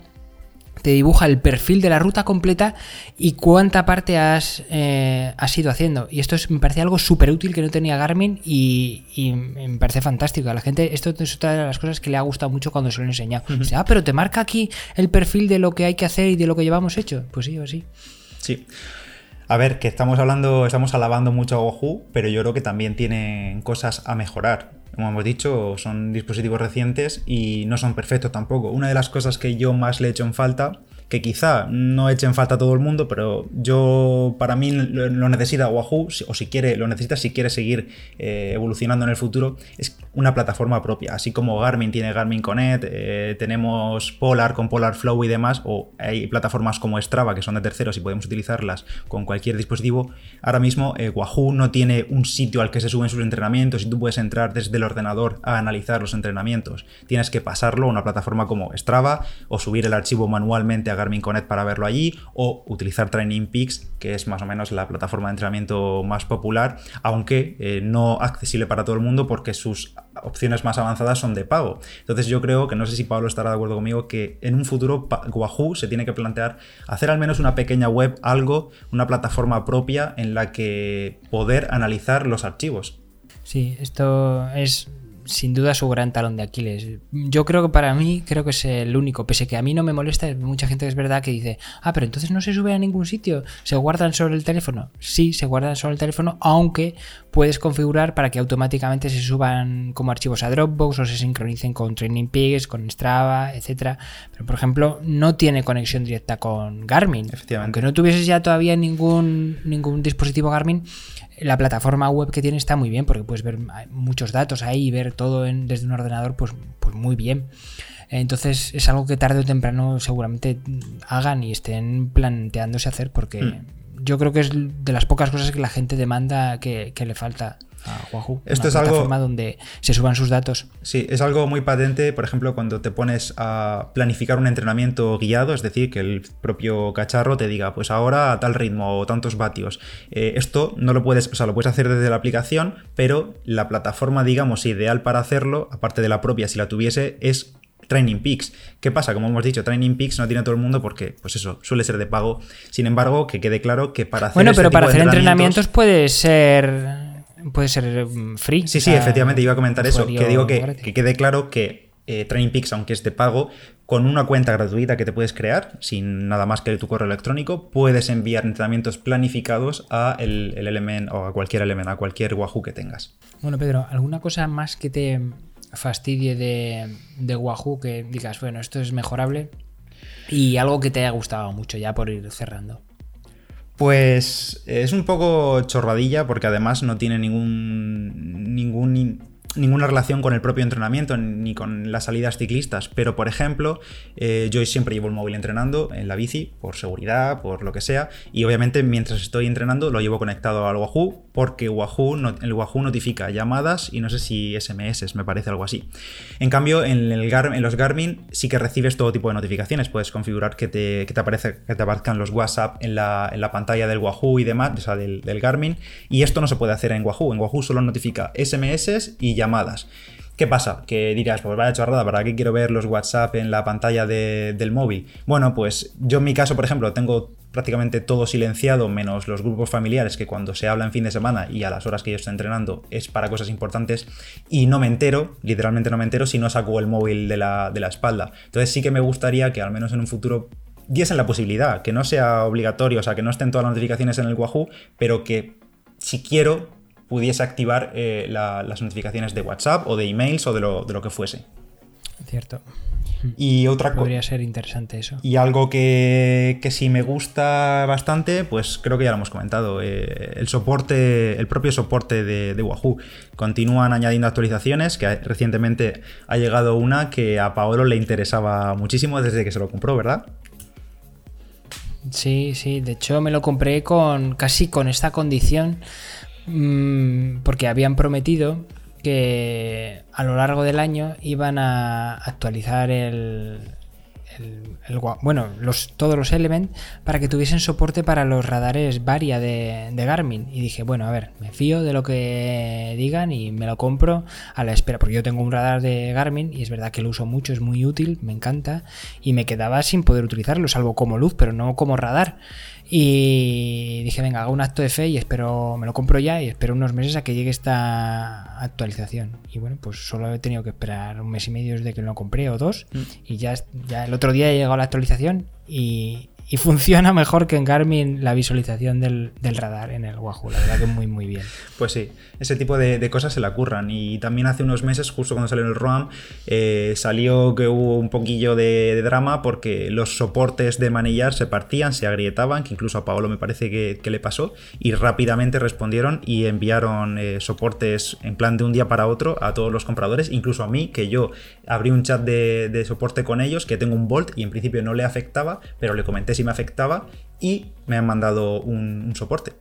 te dibuja el perfil de la ruta completa y cuánta parte has, eh, has ido haciendo. Y esto es, me parece algo súper útil que no tenía Garmin y, y me parece fantástico. A la gente, esto es otra de las cosas que le ha gustado mucho cuando se lo he enseñado. Dice, ah, pero te marca aquí el perfil de lo que hay que hacer y de lo que llevamos hecho. Pues sí, pues sí. Sí. A ver, que estamos hablando, estamos alabando mucho a Wahoo, pero yo creo que también tienen cosas a mejorar. Como hemos dicho, son dispositivos recientes y no son perfectos tampoco. Una de las cosas que yo más le echo en falta, que quizá no eche en falta a todo el mundo, pero yo, para mí, lo, necesita Wahoo, o si quiere, lo necesita si quiere seguir eh, evolucionando en el futuro, es una plataforma propia. Así como Garmin tiene Garmin Connect, eh, tenemos Polar con Polar Flow y demás, o hay plataformas como Strava que son de terceros y podemos utilizarlas con cualquier dispositivo. Ahora mismo eh, Wahoo no tiene un sitio al que se suben sus entrenamientos y tú puedes entrar desde el ordenador a analizar los entrenamientos. Tienes que pasarlo a una plataforma como Strava o subir el archivo manualmente a Garmin Connect para verlo allí o utilizar Training Peaks, que es más o menos la plataforma de entrenamiento más popular, aunque eh, no accesible para todo el mundo porque sus opciones más avanzadas son de pago. Entonces yo creo que no sé si Pablo estará de acuerdo conmigo que en un futuro Wahoo se tiene que plantear hacer al menos una pequeña web, algo, una plataforma propia en la que poder analizar los archivos. Sí, esto es sin duda su gran talón de Aquiles. Yo creo que para mí, creo que es el único, pese que a mí no me molesta, mucha gente es verdad que dice, ah, pero entonces no se sube a ningún sitio, se guardan sobre el teléfono. Sí, se guardan sobre el teléfono, aunque puedes configurar para que automáticamente se suban como archivos a Dropbox o se sincronicen con Training Peaks, con Strava, etcétera. Pero por ejemplo, no tiene conexión directa con Garmin. Efectivamente. Aunque no tuvieses ya todavía ningún, ningún dispositivo Garmin, la plataforma web que tiene está muy bien porque puedes ver muchos datos ahí y ver todo en- desde un ordenador, pues, pues muy bien. Entonces es algo que tarde o temprano seguramente hagan y estén planteándose hacer porque Hmm. yo creo que es de las pocas cosas que la gente demanda que, que le falta. A Wahoo. Esto una es algo- donde se suban sus datos. Sí, es algo muy patente, por ejemplo, cuando te pones a planificar un entrenamiento guiado, es decir, que el propio cacharro te diga, pues ahora a tal ritmo o tantos vatios. Eh, esto no lo puedes, o sea, lo puedes hacer desde la aplicación, pero la plataforma, digamos, ideal para hacerlo, aparte de la propia, si la tuviese, es Training Peaks. ¿Qué pasa? Como hemos dicho, Training Peaks no tiene todo el mundo porque, pues eso, suele ser de pago. Sin embargo, que quede claro que para hacer Bueno, este pero para hacer entrenamientos puede ser puede ser mm, free. Sí, sí, sea, efectivamente, iba a comentar eso. Que digo que, que quede claro que eh, Training Peaks, aunque es de pago, con una cuenta gratuita que te puedes crear, sin nada más que tu correo electrónico, puedes enviar entrenamientos planificados a el, el Element o a cualquier Element, a cualquier Wahoo que tengas. Bueno, Pedro, ¿alguna cosa más que te fastidie de, de Wahoo que digas, bueno, esto es mejorable? Y algo que te haya gustado mucho, ya por ir cerrando. Pues es un poco chorradilla porque además no tiene ningún, ningún, ninguna relación con el propio entrenamiento ni con las salidas ciclistas. Pero por ejemplo, eh, yo siempre llevo el móvil entrenando en la bici por seguridad, por lo que sea. Y obviamente mientras estoy entrenando lo llevo conectado al Wahoo porque el Wahoo notifica llamadas y no sé si SMS, me parece algo así. En cambio, en, los Garmin sí que recibes todo tipo de notificaciones. Puedes configurar que te, que te, aparece, que te aparezcan los WhatsApp en la, en la pantalla del Wahoo y demás, o sea, del, Garmin. Y esto no se puede hacer en Wahoo. En Wahoo solo notifica SMS y llamadas. ¿Qué pasa? Que dirás, pues vaya chorrada, ¿para qué quiero ver los WhatsApp en la pantalla de- del móvil? Bueno, pues yo en mi caso, por ejemplo, tengo prácticamente todo silenciado, menos los grupos familiares, que cuando se habla en fin de semana y a las horas que yo estoy entrenando es para cosas importantes, y no me entero, literalmente no me entero, si no saco el móvil de la, de la espalda. Entonces sí que me gustaría que al menos en un futuro diesen la posibilidad, que no sea obligatorio, o sea, que no estén todas las notificaciones en el Wahoo, pero que si quiero pudiese activar eh, la- las notificaciones de WhatsApp o de emails o de lo, de lo que fuese. Cierto. Y otra cosa. Podría ser interesante eso. Y algo que, que sí me gusta bastante, pues creo que ya lo hemos comentado, eh, el soporte, el propio soporte de, de Wahoo. Continúan añadiendo actualizaciones, que recientemente ha llegado una que a Paolo le interesaba muchísimo desde que se lo compró, ¿verdad? Sí, sí, de hecho me lo compré con casi con esta condición mm, porque habían prometido que a lo largo del año iban a actualizar el, bueno, todos los Element para que tuviesen soporte para los radares Varia de, de Garmin. Y dije, bueno, a ver, me fío de lo que digan y me lo compro a la espera, porque yo tengo un radar de Garmin y es verdad que lo uso mucho, es muy útil, me encanta, y me quedaba sin poder utilizarlo, salvo como luz, pero no como radar. Y dije, venga, hago un acto de fe y espero, me lo compro ya y espero unos meses a que llegue esta actualización. Y bueno, pues solo he tenido que esperar un mes y medio desde que lo compré o dos. Y ya, ya el otro día ha llegado la actualización y, y funciona mejor que en Garmin la visualización del, radar en el Wahoo. La verdad que muy, muy bien. Pues sí, ese tipo de, cosas se la curran. Y también hace unos meses, justo cuando salió el ROAM, eh, salió que hubo un poquillo de, drama porque los soportes de manillar se partían, se agrietaban, que incluso a Paolo me parece que, que le pasó, y rápidamente respondieron y enviaron eh, soportes en plan de un día para otro a todos los compradores, incluso a mí, que yo abrí un chat de, de soporte con ellos, que tengo un Volt y en principio no le afectaba, pero le comenté si me afectaba y me han mandado un- soporte.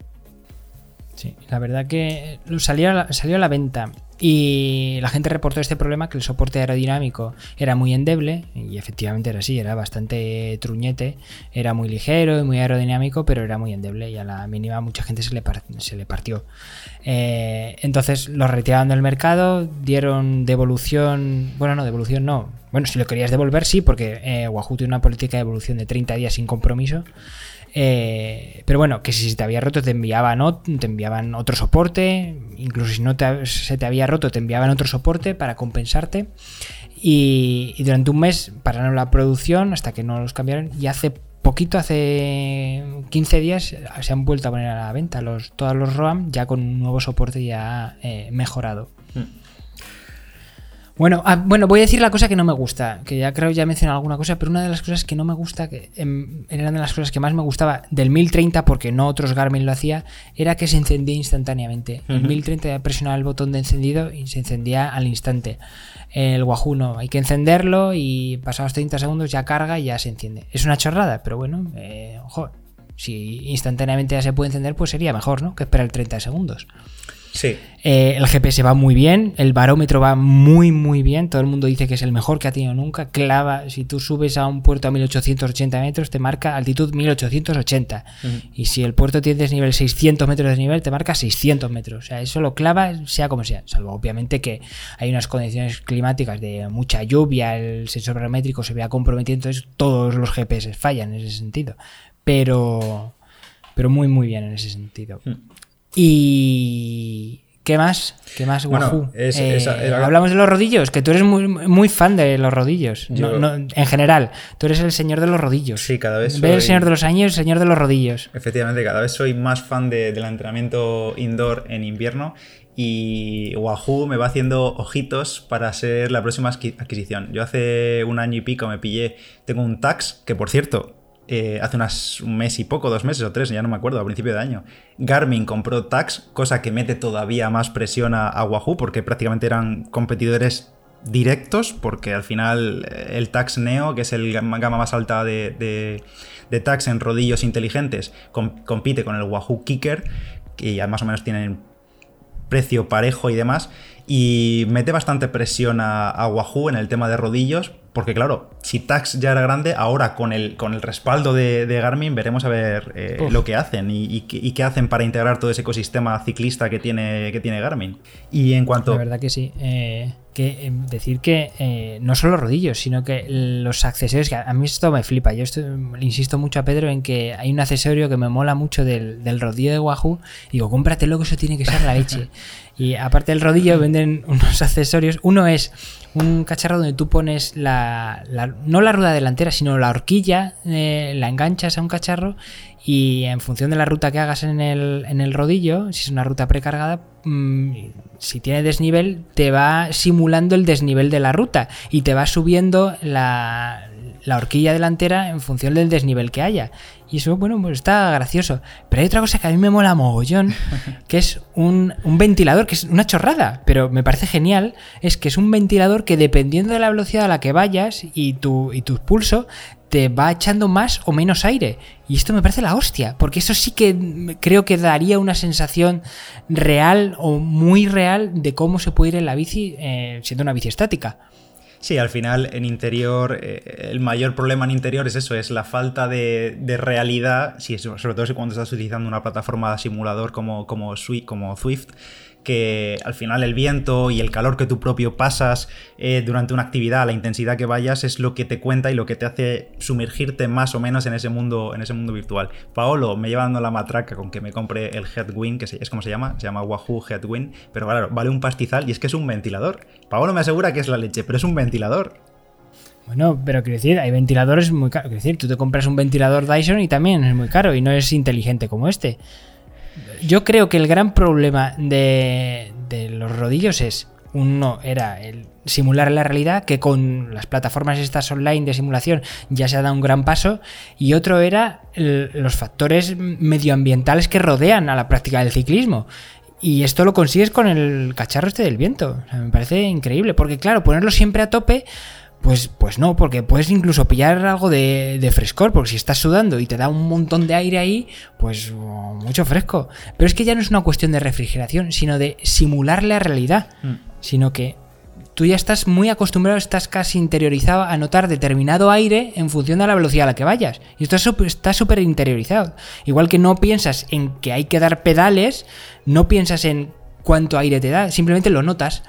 Sí, la verdad que salió a la, salió a la venta y la gente reportó este problema que el soporte aerodinámico era muy endeble y efectivamente era así, era bastante truñete, era muy ligero y muy aerodinámico, pero era muy endeble y a la mínima mucha gente se le, se le partió. Eh, entonces lo retiraron del mercado, dieron devolución, bueno, no, devolución no. Bueno, si lo querías devolver, sí, porque eh, Wahoo tiene una política de devolución de 30 días sin compromiso. Eh, pero bueno, que si se te había roto te enviaban, ot- te enviaban otro soporte, incluso si no te- se te había roto te enviaban otro soporte para compensarte. Y, durante un mes pararon la producción hasta que no los cambiaron. Y hace poquito, hace 15 días, se han vuelto a poner a la venta los, todos los ROAM ya con un nuevo soporte ya eh, mejorado. Bueno, ah, bueno, voy a decir la cosa que no me gusta, que ya creo ya he mencionado alguna cosa, pero una de las cosas que no me gusta, que em, era de las cosas que más me gustaba del 1030, porque no otros Garmin lo hacía, era que se encendía instantáneamente. El Ujú. 1030 presionaba el botón de encendido y se encendía al instante. El Wahoo no, hay que encenderlo y pasados 30 segundos ya carga y ya se enciende. Es una chorrada, pero bueno, eh, ojo, si instantáneamente ya se puede encender, pues sería mejor, ¿no? Que esperar 30 segundos. Sí. Eh, el GPS va muy bien, el barómetro va muy, muy bien. Todo el mundo dice que es el mejor que ha tenido nunca. Clava, si tú subes a un puerto a 1880 metros, te marca altitud 1880. Y si el puerto tiene desnivel 600 metros de desnivel, te marca 600 metros. O sea, eso lo clava, sea como sea. Salvo, obviamente, que hay unas condiciones climáticas de mucha lluvia, el sensor barométrico se vea comprometido, entonces todos los GPS fallan en ese sentido. Pero, pero muy, muy bien en ese sentido. Mm. Y. ¿Qué más? ¿Qué más, Bueno, es- Eh, esa era- Hablamos de los rodillos, que tú eres muy, muy fan de los rodillos. No- Yo- no, en general, tú eres el señor de los rodillos. Sí, cada vez Ve el soy- señor de los años, el señor de los rodillos. Efectivamente, cada vez soy más fan de- del entrenamiento indoor en invierno y Wahoo me va haciendo ojitos para ser la próxima adqui- adquisición. Yo hace un año y pico me pillé, tengo un Tax, que por cierto, eh, hace unas, un mes y poco, dos meses o tres, ya no me acuerdo, a principio de año, Garmin compró Tax, cosa que mete todavía más presión a, a Wahoo porque prácticamente eran competidores directos, porque al final eh, el Tax Neo, que es el gama más alta de, de, de Tax en rodillos inteligentes, com- compite con el Wahoo Kicker, que ya más o menos tienen precio parejo y demás, y mete bastante presión a, a Wahoo en el tema de rodillos, porque claro, si Tax ya era grande, ahora con el, con el respaldo de, de Garmin veremos a ver eh, lo que hacen y, y qué- y qué hacen para integrar todo ese ecosistema ciclista que tiene, que tiene Garmin. Y en cuanto... La verdad que sí. Eh, que, eh, decir que eh, no solo los rodillos, sino que los accesorios, que a mí esto me flipa. Yo esto- le insisto mucho a Pedro en que hay un accesorio que me mola mucho del, del rodillo de Wahoo. Y digo, cómpratelo que eso tiene que ser la leche. Y aparte del rodillo venden unos accesorios. Uno es un cacharro donde tú pones la, la- no la rueda delantera, sino la horquilla, eh, la enganchas a un cacharro y en función de la ruta que hagas en el, en el rodillo, si es una ruta precargada, mm, si tiene desnivel, te va simulando el desnivel de la ruta y te va subiendo la, la horquilla delantera en función del desnivel que haya. Y eso, bueno, pues está gracioso. Pero hay otra cosa que a mí me mola mogollón, que es un, un ventilador, que es una chorrada, pero me parece genial, es que es un ventilador que dependiendo de la velocidad a la que vayas y tu, y tu pulso, te va echando más o menos aire. Y esto me parece la hostia, porque eso sí que creo que daría una sensación real o muy real de cómo se puede ir en la bici eh, siendo una bici estática. Sí, al final en interior, eh, el mayor problema en interior es eso, es la falta de, de realidad, si, sobre todo cuando estás utilizando una plataforma simulador como, como Swift, que al final el viento y el calor que tú propio pasas eh, durante una actividad, la intensidad que vayas, es lo que te cuenta y lo que te hace sumergirte más o menos en ese mundo, en ese mundo virtual. Paolo me lleva dando la matraca con que me compre el Headwind, que es como se llama, se llama Wahoo Headwind, pero claro, vale un pastizal y es que es un ventilador. Paolo me asegura que es la leche, pero es un ventilador. Bueno, pero quiero decir, hay ventiladores muy caros. Quiero decir, tú te compras un ventilador Dyson y también es muy caro y no es inteligente como este. Yo creo que el gran problema de, de los rodillos es, uno era el simular la realidad, que con las plataformas estas online de simulación ya se ha dado un gran paso, y otro era los factores medioambientales que rodean a la práctica del ciclismo. Y esto lo consigues con el cacharro este del viento. O sea, me parece increíble, porque claro, ponerlo siempre a tope, pues, pues no, porque puedes incluso pillar algo de, de frescor, porque si estás sudando y te da un montón de aire ahí, pues oh, mucho fresco. Pero es que ya no es una cuestión de refrigeración, sino de simular la realidad, sino que tú ya estás muy acostumbrado, estás casi interiorizado a notar determinado aire en función de la velocidad a la que vayas. Y esto está súper interiorizado. Igual que no piensas en que hay que dar pedales, no piensas en cuánto aire te da, simplemente lo notas.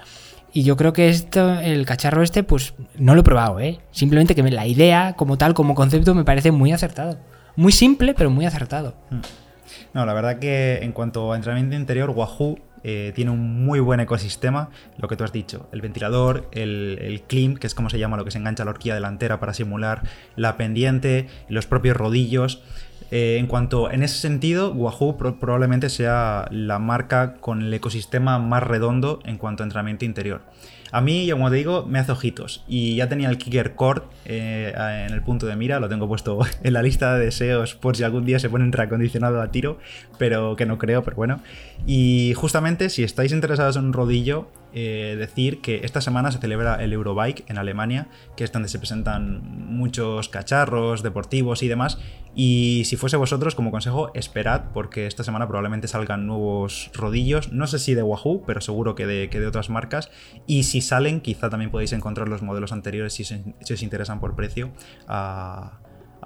Y yo creo que esto, el cacharro este, pues no lo he probado, ¿eh? Simplemente que la idea, como tal, como concepto, me parece muy acertado. Muy simple, pero muy acertado. No, la verdad que en cuanto a entrenamiento interior, Wahoo eh, tiene un muy buen ecosistema, lo que tú has dicho, el ventilador, el, el climp, que es como se llama lo que se engancha a la horquilla delantera para simular la pendiente, los propios rodillos. Eh, en cuanto, en ese sentido, Wahoo pro- probablemente sea la marca con el ecosistema más redondo en cuanto a entrenamiento interior. A mí, como te digo, me hace ojitos. Y ya tenía el Kicker Core eh, en el punto de mira, lo tengo puesto en la lista de deseos por si algún día se pone un reacondicionado a tiro, pero que no creo, pero bueno. Y justamente, si estáis interesados en un rodillo, eh, decir que esta semana se celebra el Eurobike en Alemania, que es donde se presentan muchos cacharros deportivos y demás. Y si fuese vosotros, como consejo, esperad, porque esta semana probablemente salgan nuevos rodillos. No sé si de Wahoo, pero seguro que de, que de otras marcas. Y si salen, quizá también podéis encontrar los modelos anteriores si, si os interesan por precio.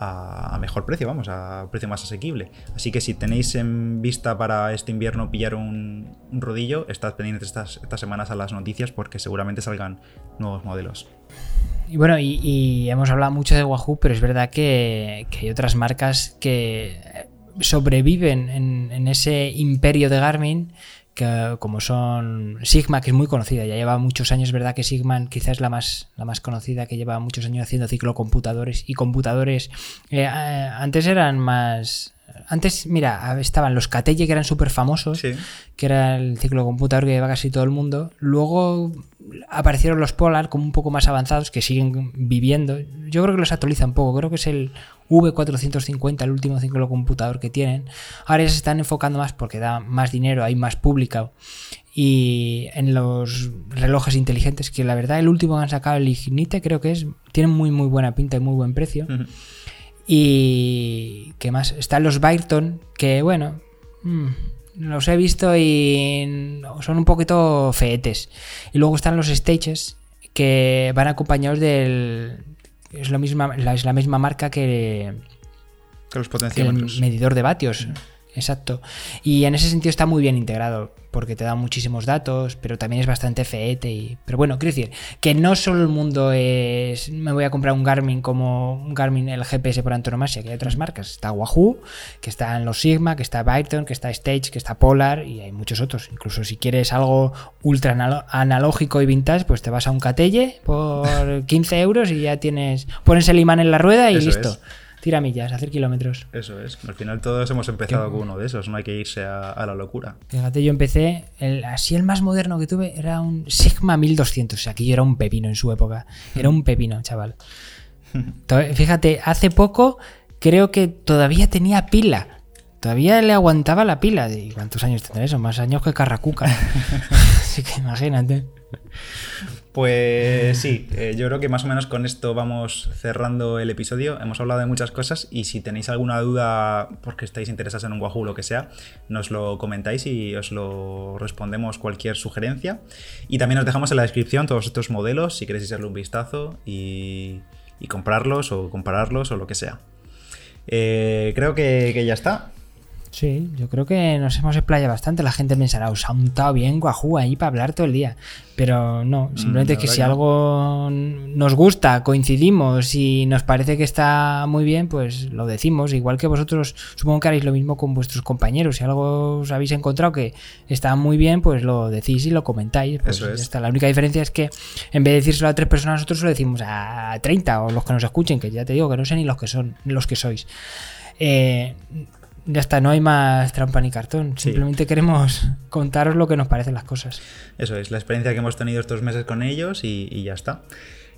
A, mejor precio, vamos, a precio más asequible. Así que si tenéis en vista para este invierno pillar un, rodillo, estad pendientes estas, estas semanas a las noticias porque seguramente salgan nuevos modelos. Y bueno, y, hemos hablado mucho de Wahoo, pero es verdad que, hay otras marcas que sobreviven en, en, ese imperio de Garmin como son Sigma, que es muy conocida, ya lleva muchos años, verdad que Sigma quizás es la más, la más conocida, que lleva muchos años haciendo ciclocomputadores y computadores. Eh, eh, antes eran más antes, mira, estaban los Catelle que eran súper famosos, que era el ciclo computador que lleva casi todo el mundo. Luego aparecieron los Polar como un poco más avanzados que siguen viviendo. Yo creo que los actualizan un poco, creo que es el V450, el último ciclo computador que tienen. Ahora ya se están enfocando más porque da más dinero, hay más pública. Y en los relojes inteligentes, que la verdad el último que han sacado, el Ignite, creo que es, tienen muy muy buena pinta y muy buen precio. Y. ¿Qué más? Están los Byton, que bueno. Mm, los he visto y son un poquito feetes. Y luego están los Stages, que van acompañados del. Es, lo misma, es la misma marca que. Que los potenciómetros. el medidor de vatios. Exacto. Y en ese sentido está muy bien integrado porque te da muchísimos datos, pero también es bastante feete. Y... Pero bueno, quiero decir que no solo el mundo es me voy a comprar un Garmin como un Garmin el GPS por antonomasia, que hay otras marcas. Está Wahoo, que está en los Sigma, que está Byton, que está Stage, que está Polar y hay muchos otros. Incluso si quieres algo ultra analógico y vintage, pues te vas a un Catelle por 15 euros y ya tienes, pones el imán en la rueda y listo tira millas, hacer kilómetros. Eso es. Al final todos hemos empezado con uno de esos, no hay que irse a, la locura. Fíjate, yo empecé, el, así el más moderno que tuve era un Sigma 1200, o sea, que yo era un pepino en su época. Era un pepino, chaval. Fíjate, hace poco creo que todavía tenía pila. Todavía le aguantaba la pila. ¿Y cuántos años tendrá eso? Más años que Carracuca. Así que imagínate. Pues sí, eh, yo creo que más o menos con esto vamos cerrando el episodio. Hemos hablado de muchas cosas y si tenéis alguna duda porque estáis interesados en un Wahoo o lo que sea, nos lo comentáis y os lo respondemos cualquier sugerencia. Y también os dejamos en la descripción todos estos modelos si queréis echarle un vistazo y, comprarlos o compararlos o lo que sea. Eh, creo que, que ya está. Sí, yo creo que nos hemos explayado bastante. La gente pensará, os ha untado bien Guajú ahí para hablar todo el día. Pero no, mm, simplemente que si algo nos gusta, coincidimos y nos parece que está muy bien, pues lo decimos. Igual que vosotros, supongo que haréis lo mismo con vuestros compañeros. Si algo os habéis encontrado que está muy bien, pues lo decís y lo comentáis. Pues Eso es. La única diferencia es que en vez de decírselo a tres personas, nosotros lo decimos a 30 o los que nos escuchen, que ya te digo que no sé ni los que son, ni los que sois. Eh, ya está, no hay más trampa ni cartón. Simplemente queremos contaros lo que nos parecen las cosas. Eso es, la experiencia que hemos tenido estos meses con ellos y, ya está.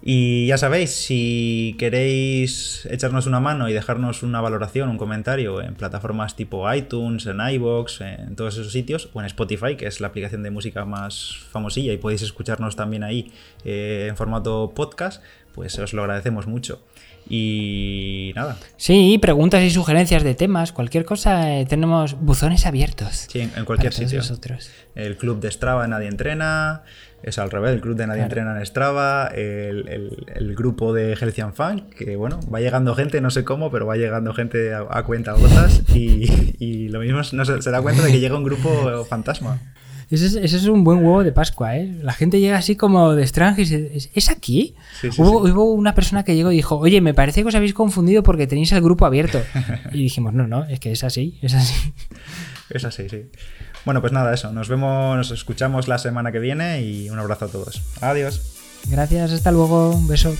Y ya sabéis, si queréis echarnos una mano y dejarnos una valoración, un comentario en plataformas tipo iTunes, en iBox, en todos esos sitios, o en Spotify, que es la aplicación de música más famosilla y podéis escucharnos también ahí eh, en formato podcast, pues os lo agradecemos mucho. Y nada. Sí, preguntas y sugerencias de temas, cualquier cosa, eh, tenemos buzones abiertos. Sí, en cualquier sitio. El club de Strava Nadie Entrena, es al revés, el club de Nadie Entrena en Strava, el, grupo de Helcian Fan, que bueno, va llegando gente, no sé cómo, pero va llegando gente a, cuenta gotas y, y lo mismo no se, se da cuenta de que llega un grupo fantasma. Ese es, un buen huevo de Pascua, ¿eh? La gente llega así como de extranjero y dice, ¿es aquí? hubo, una persona que llegó y dijo, oye, me parece que os habéis confundido porque tenéis el grupo abierto. Y dijimos, no, no, es que es así, es así. Es así, sí. Bueno, pues nada, eso. Nos vemos, nos escuchamos la semana que viene y un abrazo a todos. Adiós. Gracias, hasta luego. Un beso.